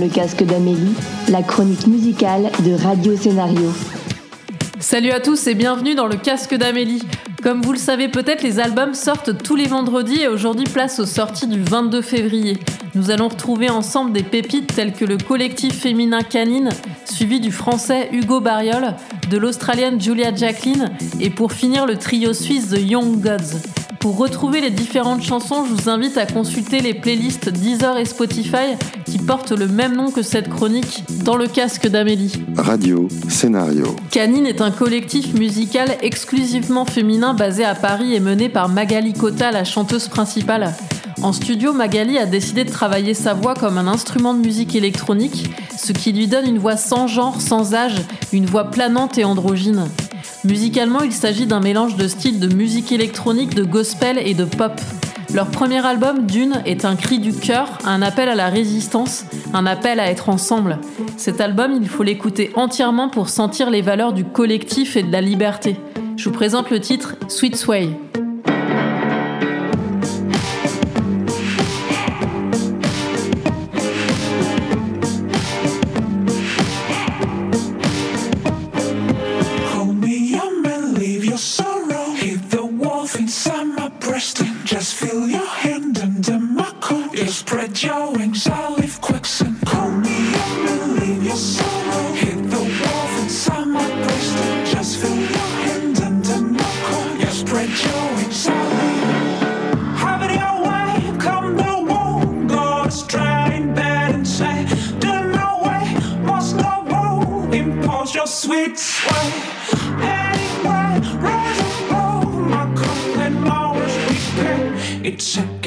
le casque d'Amélie, la chronique musicale de Radio Scénario. Salut à tous et bienvenue dans le casque d'Amélie. Comme vous le savez peut-être, les albums sortent tous les vendredis et aujourd'hui place aux sorties du 22 février. Nous allons retrouver ensemble des pépites telles que le collectif féminin Canine, suivi du français Hugo Bariol, de l'australienne Julia Jacqueline et pour finir le trio suisse The Young Gods. Pour retrouver les différentes chansons, je vous invite à consulter les playlists Deezer et Spotify qui portent le même nom que cette chronique dans le casque d'Amélie. Radio, scénario. Canine est un collectif musical exclusivement féminin basé à Paris et mené par Magali Kota, la chanteuse principale. En studio, Magali a décidé de travailler sa voix comme un instrument de musique électronique, ce qui lui donne une voix sans genre, sans âge, une voix planante et androgyne. Musicalement, il s'agit d'un mélange de styles de musique électronique, de gospel et de pop. Leur premier album, Dune, est un cri du cœur, un appel à la résistance, un appel à être ensemble. Cet album, il faut l'écouter entièrement pour sentir les valeurs du collectif et de la liberté. Je vous présente le titre Sweet Sway. It's.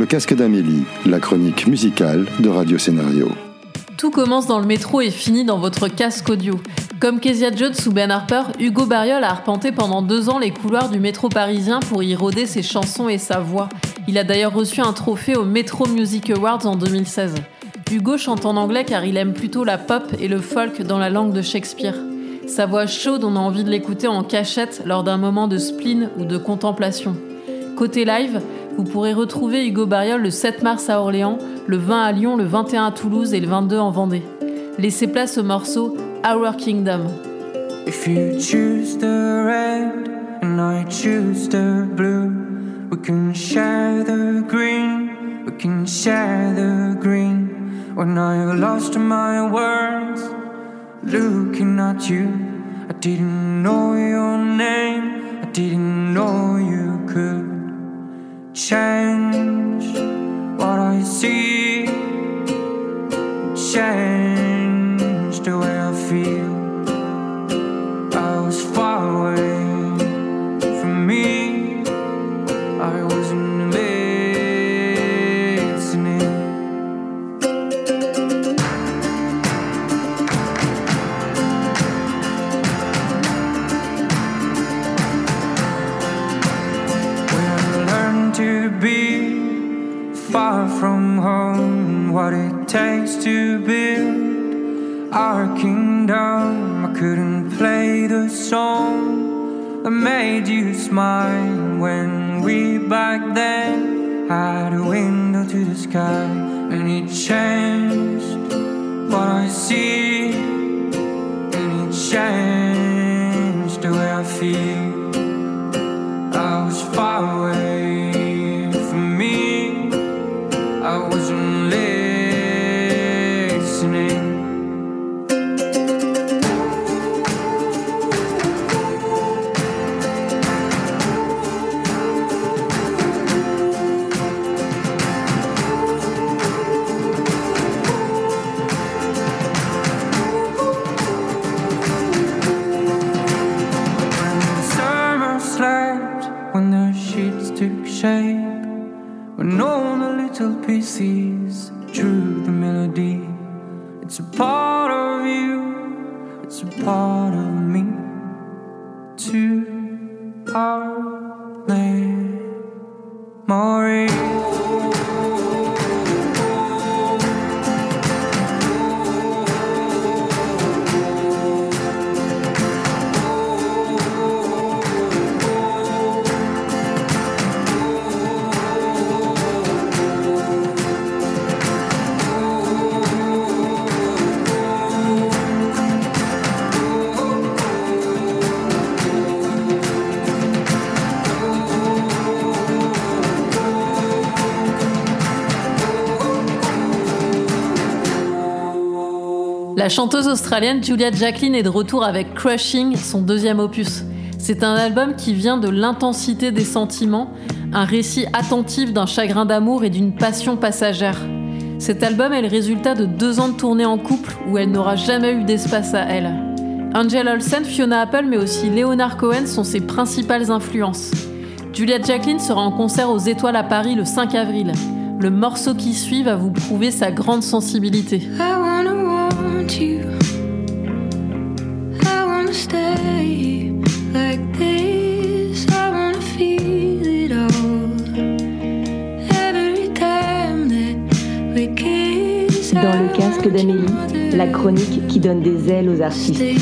Casque d'Amélie, la chronique musicale de Radio Scénario. Tout commence dans le métro et finit dans votre casque audio. Comme Kezia Jones ou Ben Harper, Hugo Bariol a arpenté pendant deux ans les couloirs du métro parisien pour y rôder ses chansons et sa voix. Il a d'ailleurs reçu un trophée au Metro Music Awards en 2016. Hugo chante en anglais car il aime plutôt la pop et le folk dans la langue de Shakespeare. Sa voix chaude, on a envie de l'écouter en cachette lors d'un moment de spleen ou de contemplation. Côté live, vous pourrez retrouver Hugo Bariol le 7 mars à Orléans, le 20 à Lyon, le 21 à Toulouse et le 22 en Vendée. Laissez place au morceau Our Kingdom. If you choose the red and I choose the blue, we can share the green, we can share the green. When lost my words, looking at you, I didn't know your name. Change what I see, that made you smile when we back then had a window to the sky, and it changed what I see, and it changed the way I feel. I was far away from me. I wasn't listening. Maureen. Chanteuse australienne Julia Jacqueline est de retour avec Crushing, son deuxième opus. C'est un album qui vient de l'intensité des sentiments, un récit attentif d'un chagrin d'amour et d'une passion passagère. Cet album est le résultat de deux ans de tournée en couple où elle n'aura jamais eu d'espace à elle. Angel Olsen, Fiona Apple, mais aussi Leonard Cohen sont ses principales influences. Julia Jacqueline sera en concert aux Étoiles à Paris le 5 avril. Le morceau qui suit va vous prouver sa grande sensibilité. Want you. I wanna stay like this. I wanna feel it all. Every time that we kiss. Dans le casque d'Amélie, la chronique qui donne des ailes aux artistes. Stay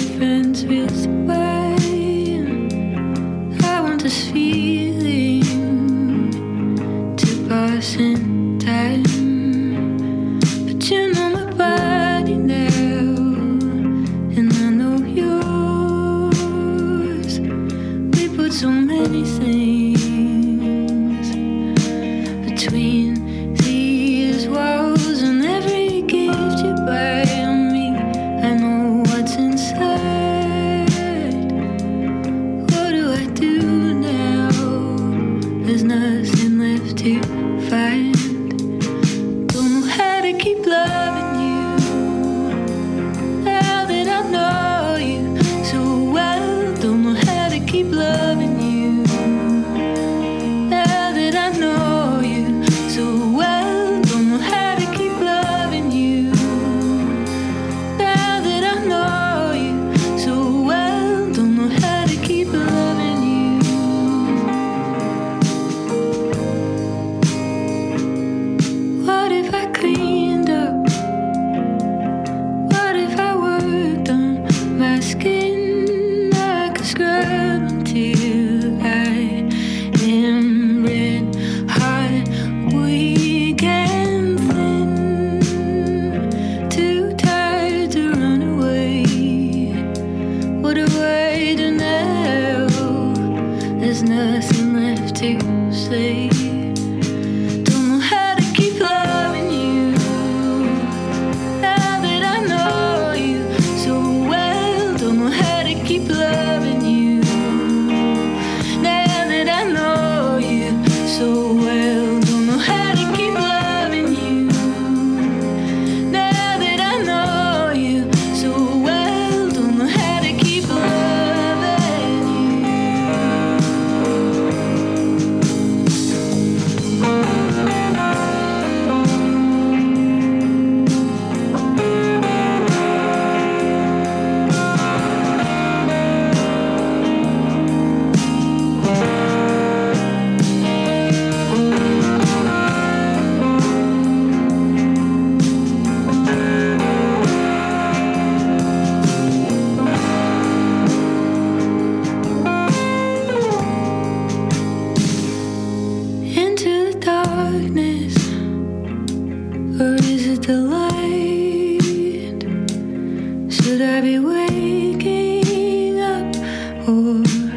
before.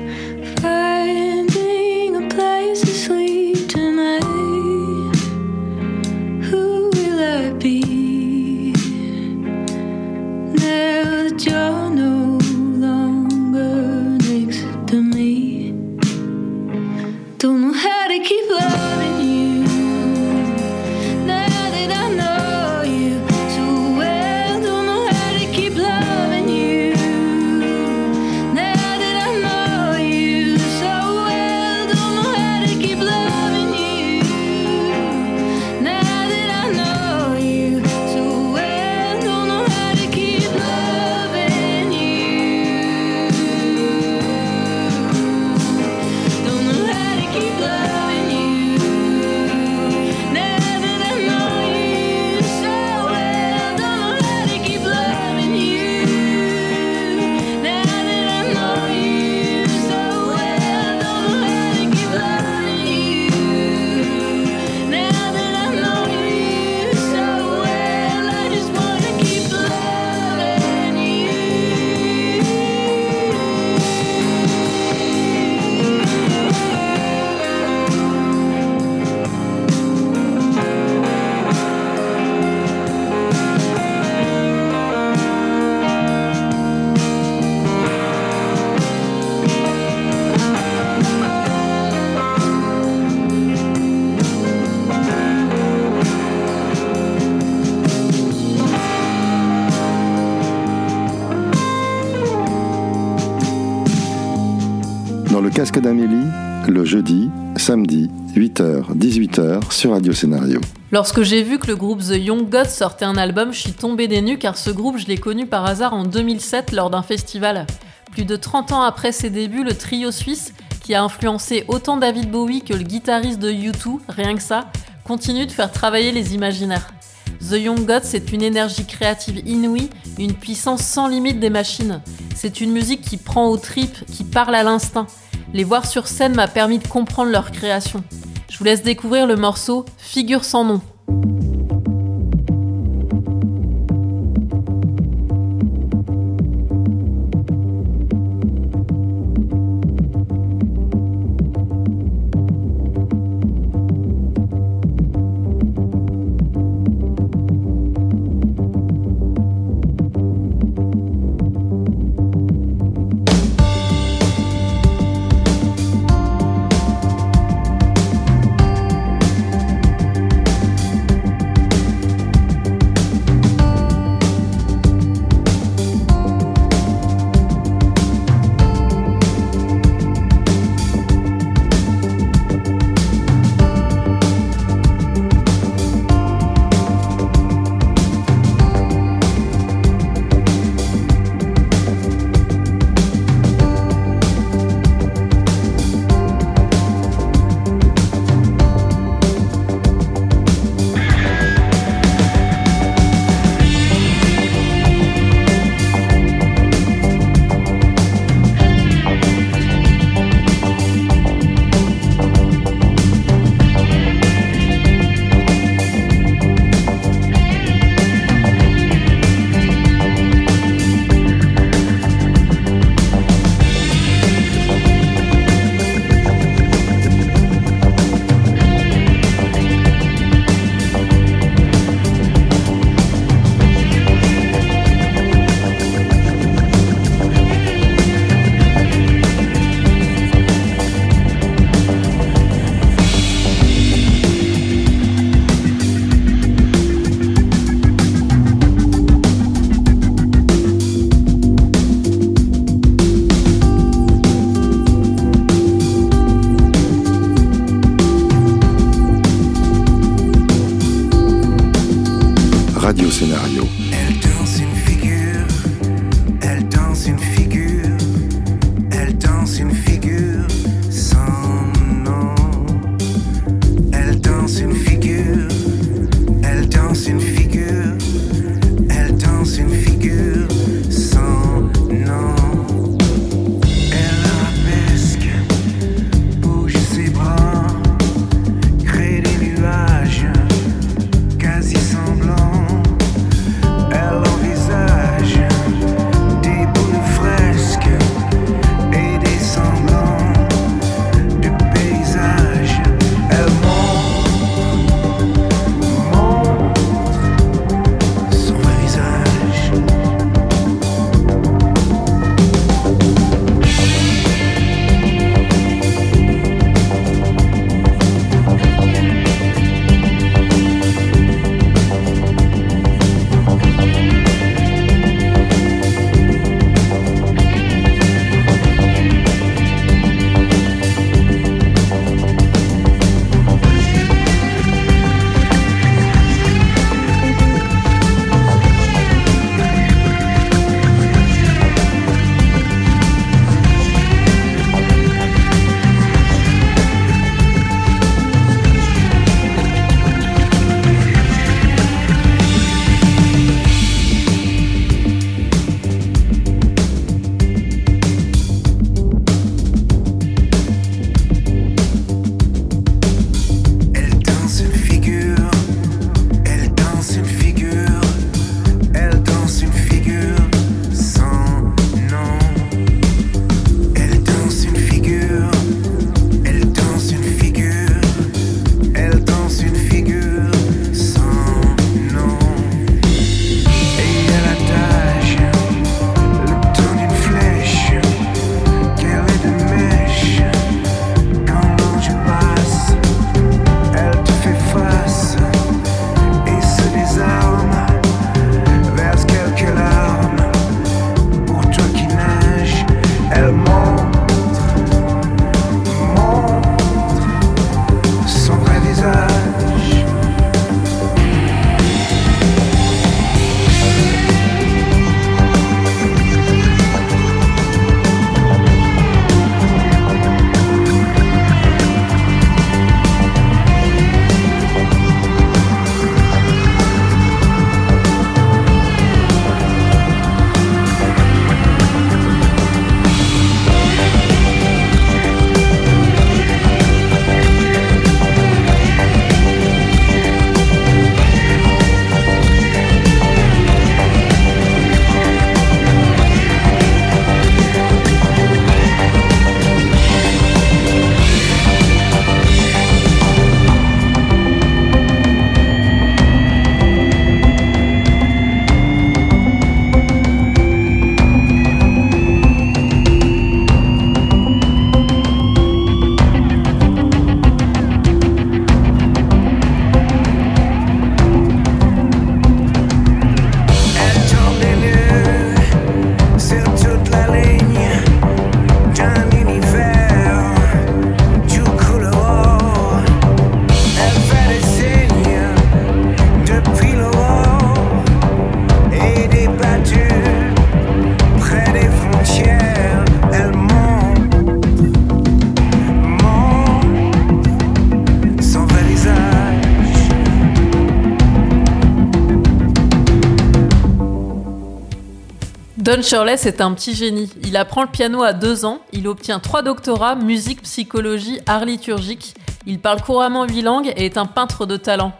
Le jeudi, samedi, 8h, 18h sur Radio Scénario. Lorsque j'ai vu que le groupe The Young Gods sortait un album, je suis tombée des nues car ce groupe, je l'ai connu par hasard en 2007 lors d'un festival. Plus de 30 ans après ses débuts, le trio suisse, qui a influencé autant David Bowie que le guitariste de U2, rien que ça, continue de faire travailler les imaginaires. The Young Gods, c'est une énergie créative inouïe, une puissance sans limite des machines. C'est une musique qui prend aux tripes, qui parle à l'instinct. Les voir sur scène m'a permis de comprendre leur création. Je vous laisse découvrir le morceau Figure sans nom. Don Shirley, c'est un petit génie. Il apprend le piano à deux ans, il obtient trois doctorats, musique, psychologie, art liturgique. Il parle couramment huit langues et est un peintre de talent.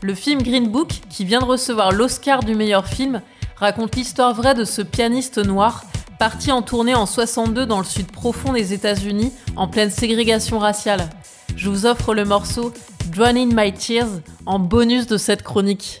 Le film Green Book, qui vient de recevoir l'Oscar du meilleur film, raconte l'histoire vraie de ce pianiste noir, parti en tournée en 62 dans le sud profond des États-Unis, en pleine ségrégation raciale. Je vous offre le morceau Drowning My Tears en bonus de cette chronique.